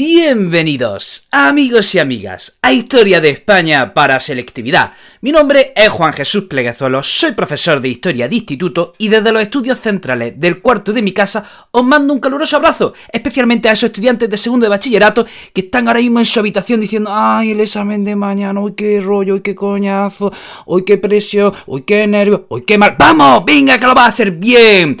Bienvenidos, amigos y amigas, a Historia de España para Selectividad. Mi nombre es Juan Jesús Pleguezuelo, soy profesor de Historia de Instituto y desde los estudios centrales del cuarto de mi casa os mando un caluroso abrazo, especialmente a esos estudiantes de segundo de bachillerato que están ahora mismo en su habitación diciendo ¡Ay, el examen de mañana! ¡Uy, qué rollo! ¡Uy, qué coñazo! ¡Uy, qué presión! ¡Uy, qué nervio! ¡Uy, qué mal! ¡Vamos! ¡Venga, que lo va a hacer bien!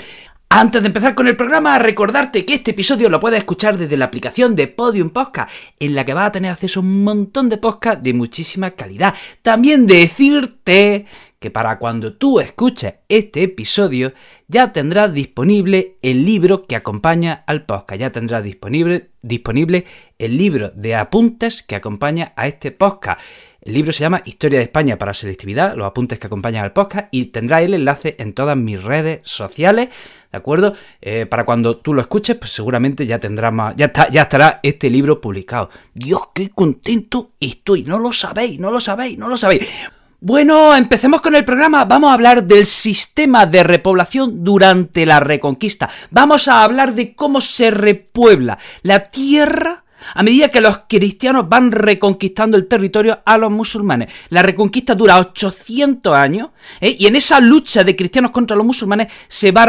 Antes de empezar con el programa, recordarte que este episodio lo puedes escuchar desde la aplicación de Podium Podcast, en la que vas a tener acceso a un montón de podcasts de muchísima calidad. También decirte que para cuando tú escuches este episodio ya tendrás disponible el libro que acompaña al podcast, ya tendrás disponible, disponible el libro de apuntes que acompaña a este podcast. El libro se llama Historia de España para selectividad, los apuntes que acompañan al podcast y tendrá el enlace en todas mis redes sociales, ¿de acuerdo? Eh, para cuando tú lo escuches, pues seguramente ya tendrá más, ya, está, ya estará este libro publicado. Dios, qué contento estoy, no lo sabéis, no lo sabéis, no lo sabéis. Bueno, empecemos con el programa. Vamos a hablar del sistema de repoblación durante la Reconquista. Vamos a hablar de cómo se repuebla la tierra a medida que los cristianos van reconquistando el territorio a los musulmanes. La reconquista dura 800 años ¿eh? y en esa lucha de cristianos contra los musulmanes se va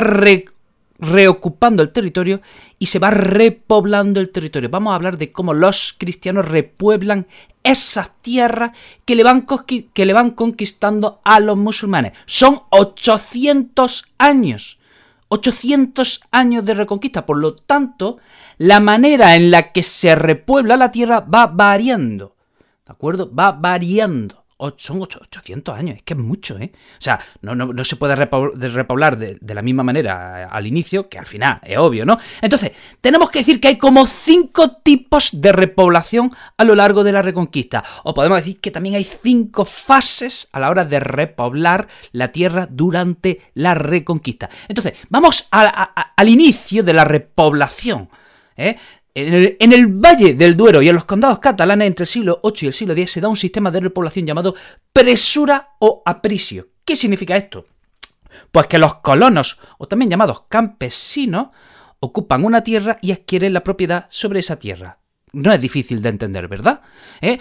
reocupando el territorio y se va repoblando el territorio. Vamos a hablar de cómo los cristianos repueblan esas tierras que le van, que le van conquistando a los musulmanes. Son 800 años. 800 años de reconquista. Por lo tanto, la manera en la que se repuebla la tierra va variando. ¿De acuerdo? Va variando. Son 800 años, es que es mucho, ¿eh? O sea, no, no, se puede repoblar de, de, la misma manera al inicio que al final, es obvio, ¿no? Entonces, tenemos que decir que hay como cinco tipos de repoblación a lo largo de la Reconquista. O podemos decir que también hay cinco fases a la hora de repoblar la tierra durante la Reconquista. Entonces, vamos al inicio de la repoblación. ¿eh? En el, Valle del Duero y en los condados catalanes entre el siglo VIII y el siglo X se da un sistema de repoblación llamado presura o aprisio. ¿Qué significa esto? Pues que los colonos, o también llamados campesinos, ocupan una tierra y adquieren la propiedad sobre esa tierra. No es difícil de entender, ¿verdad? ¿Eh?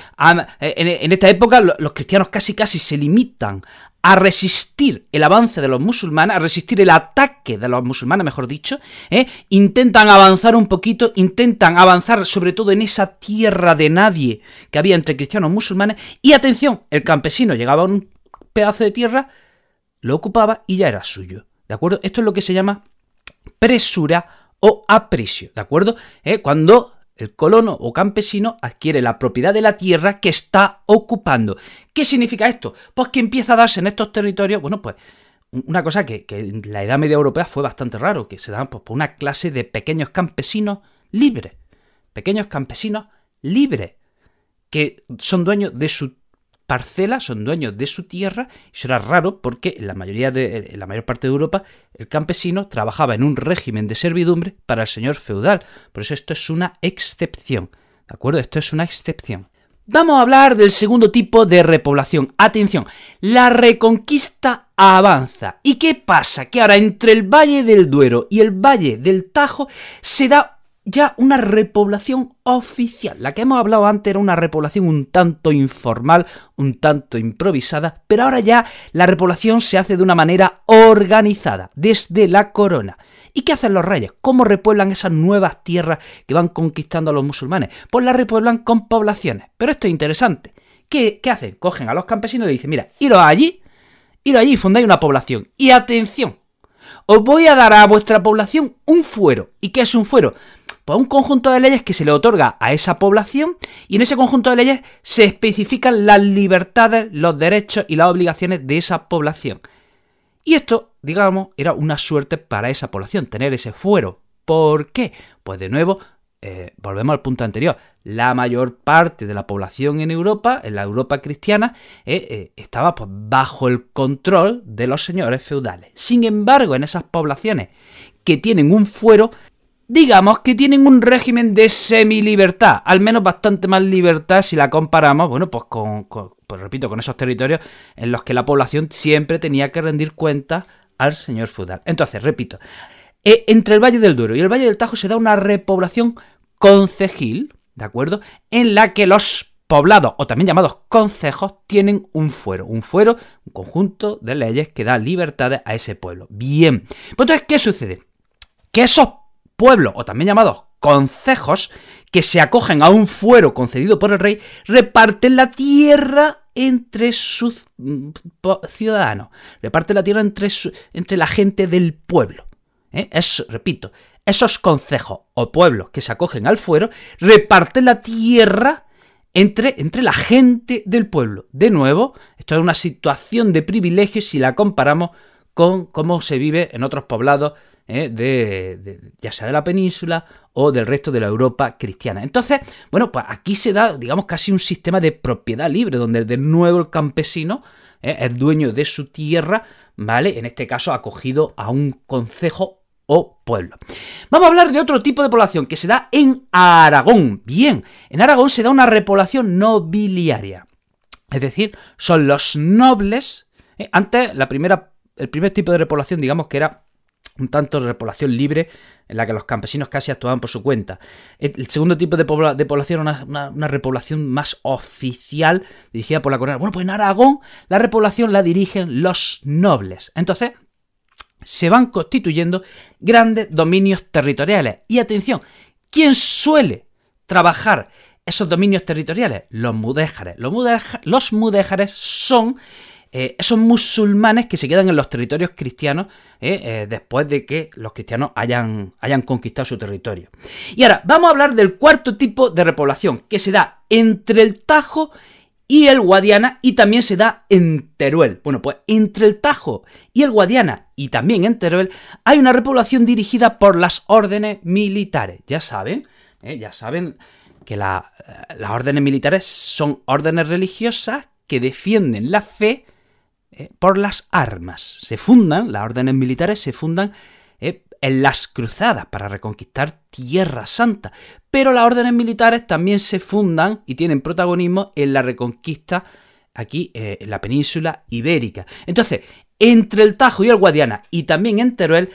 En esta época los cristianos casi casi se limitan a resistir el avance de los musulmanes, a resistir el ataque de los musulmanes, mejor dicho, ¿eh? intentan avanzar un poquito, intentan avanzar sobre todo en esa tierra de nadie que había entre cristianos y musulmanes, y atención, el campesino llegaba a un pedazo de tierra, lo ocupaba y ya era suyo, ¿de acuerdo? Esto es lo que se llama presura o aprecio, ¿de acuerdo? ¿Eh? Cuando el colono o campesino adquiere la propiedad de la tierra que está ocupando. ¿Qué significa esto? Pues que empieza a darse en estos territorios, bueno, pues una cosa que, en la Edad Media Europea fue bastante raro, que se daban pues, una clase de pequeños campesinos libres. Pequeños campesinos libres, que son dueños de su parcela, son dueños de su tierra, y eso era raro porque en la mayoría de en la mayor parte de Europa el campesino trabajaba en un régimen de servidumbre para el señor feudal. Por eso esto es una excepción. ¿De acuerdo? Esto es una excepción. Vamos a hablar del segundo tipo de repoblación. Atención, la reconquista avanza. ¿Y qué pasa? Que ahora entre el Valle del Duero y el Valle del Tajo se da ya una repoblación oficial. La que hemos hablado antes era una repoblación un tanto informal, un tanto improvisada, pero ahora ya la repoblación se hace de una manera organizada, desde la corona. ¿Y qué hacen los reyes? ¿Cómo repueblan esas nuevas tierras que van conquistando a los musulmanes? Pues las repueblan con poblaciones. Pero esto es interesante. ¿Qué, hacen? Cogen a los campesinos y dicen, mira, iros allí, iros allí y fundáis una población. Y atención, os voy a dar a vuestra población un fuero. ¿Y qué es un fuero? Pues un conjunto de leyes que se le otorga a esa población y en ese conjunto de leyes se especifican las libertades, los derechos y las obligaciones de esa población. Y esto, digamos, era una suerte para esa población, tener ese fuero. ¿Por qué? Pues de nuevo, eh, volvemos al punto anterior, la mayor parte de la población en Europa, en la Europa cristiana, eh, eh, estaba pues, bajo el control de los señores feudales. Sin embargo, en esas poblaciones que tienen un fuero, digamos que tienen un régimen de semi-libertad, al menos bastante más libertad si la comparamos, bueno, pues con, pues repito, con esos territorios en los que la población siempre tenía que rendir cuentas al señor feudal. Entonces, repito, eh, entre el Valle del Duero y el Valle del Tajo se da una repoblación concejil, ¿de acuerdo? En la que los poblados, o también llamados concejos, tienen un fuero. Un fuero, un conjunto de leyes que da libertades a ese pueblo. Bien. Pues entonces, ¿qué sucede? Que esos pueblos, o también llamados concejos, que se acogen a un fuero concedido por el rey, reparten la tierra entre sus mm, ciudadanos, reparten la tierra entre, entre la gente del pueblo. ¿eh? Es, repito, esos concejos o pueblos que se acogen al fuero reparten la tierra entre, entre, la gente del pueblo. De nuevo, esto es una situación de privilegio si la comparamos con cómo se vive en otros poblados, ¿eh? de, ya sea de la península o del resto de la Europa cristiana. Entonces, bueno, pues aquí se da, digamos, casi un sistema de propiedad libre, donde de nuevo el campesino ¿eh? es dueño de su tierra, ¿vale? En este caso acogido a un concejo o pueblo. Vamos a hablar de otro tipo de población que se da en Aragón. Bien, en Aragón se da una repoblación nobiliaria. Es decir, son los nobles. ¿eh? Antes, la primera, el primer tipo de repoblación, digamos que era un tanto de repoblación libre, en la que los campesinos casi actuaban por su cuenta. El segundo tipo de, población era una, una, repoblación más oficial, dirigida por la corona. Bueno, pues en Aragón la repoblación la dirigen los nobles. Entonces, se van constituyendo grandes dominios territoriales. Y atención, ¿quién suele trabajar esos dominios territoriales? Los mudéjares. Los, mudéjares, son eh, esos musulmanes que se quedan en los territorios cristianos eh, eh, después de que los cristianos hayan, hayan conquistado su territorio. Y ahora, vamos a hablar del cuarto tipo de repoblación, que se da entre el Tajo y el Guadiana y también se da en Teruel. Bueno, pues entre el Tajo y el Guadiana y también en Teruel hay una repoblación dirigida por las órdenes militares. Ya saben, ya saben que las órdenes militares son órdenes religiosas que defienden la fe ¿eh? por las armas. Se fundan, las órdenes militares se fundan en las cruzadas para reconquistar Tierra Santa. Pero las órdenes militares también se fundan y tienen protagonismo en la reconquista aquí eh, en la península ibérica. Entonces, entre el Tajo y el Guadiana y también en Teruel,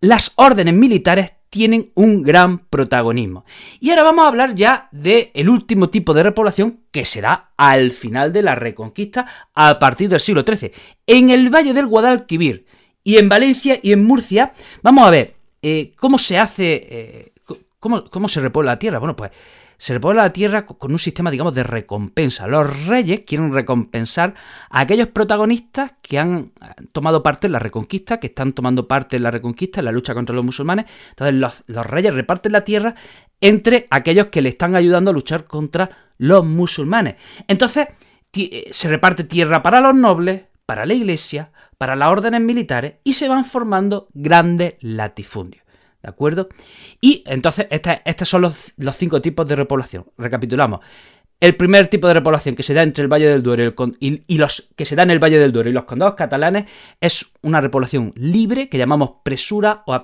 las órdenes militares tienen un gran protagonismo. Y ahora vamos a hablar ya del el último tipo de repoblación que será al final de la reconquista a partir del siglo XIII. En el valle del Guadalquivir y en Valencia y en Murcia, vamos a ver eh, cómo se hace, eh, cómo, cómo se repuebla la tierra. Bueno, pues se repuebla la tierra con un sistema, digamos, de recompensa. Los reyes quieren recompensar a aquellos protagonistas que han tomado parte en la reconquista, que están tomando parte en la reconquista, en la lucha contra los musulmanes. Entonces los, los reyes reparten la tierra entre aquellos que le están ayudando a luchar contra los musulmanes. Entonces eh, se reparte tierra para los nobles, para la iglesia, para las órdenes militares y se van formando grandes latifundios. ¿De acuerdo? Y entonces, estos son los, los, cinco tipos de repoblación. Recapitulamos. El primer tipo de repoblación que se da entre el Valle del Duero y, los que se da en el Valle del Duero y los condados catalanes es una repoblación libre que llamamos presura o,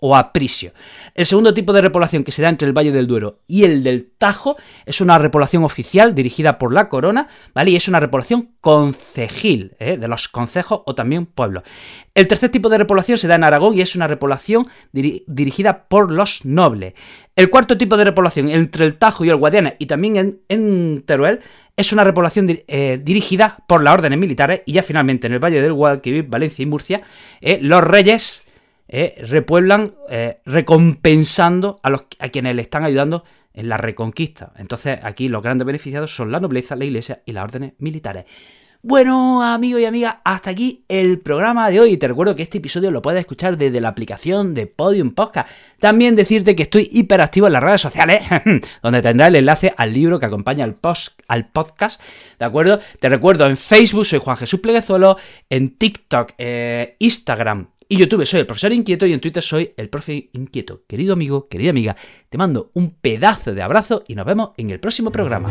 o aprisio. El segundo tipo de repoblación que se da entre el Valle del Duero y el del Tajo es una repoblación oficial dirigida por la corona, ¿vale? Y es una repoblación concejil, ¿eh? de los concejos o también pueblos. El tercer tipo de repoblación se da en Aragón y es una repoblación dirigida por los nobles. El cuarto tipo de repoblación entre el Tajo y el Guadiana y también en, Teruel es una repoblación eh, dirigida por las órdenes militares y ya finalmente en el Valle del Guadalquivir, Valencia y Murcia, eh, los reyes eh, repueblan recompensando a, los, a quienes le están ayudando en la reconquista. Entonces aquí los grandes beneficiados son la nobleza, la iglesia y las órdenes militares. Bueno, amigos y amigas, hasta aquí el programa de hoy. Te recuerdo que este episodio lo puedes escuchar desde la aplicación de Podium Podcast. También decirte que estoy hiperactivo en las redes sociales, donde tendrás el enlace al libro que acompaña al, post, al podcast. ¿De acuerdo? Te recuerdo en Facebook, soy Juan Jesús Pleguezuelo, en TikTok, eh, Instagram y YouTube soy el profesor inquieto y en Twitter soy el profe inquieto. Querido amigo, querida amiga, te mando un pedazo de abrazo y nos vemos en el próximo programa.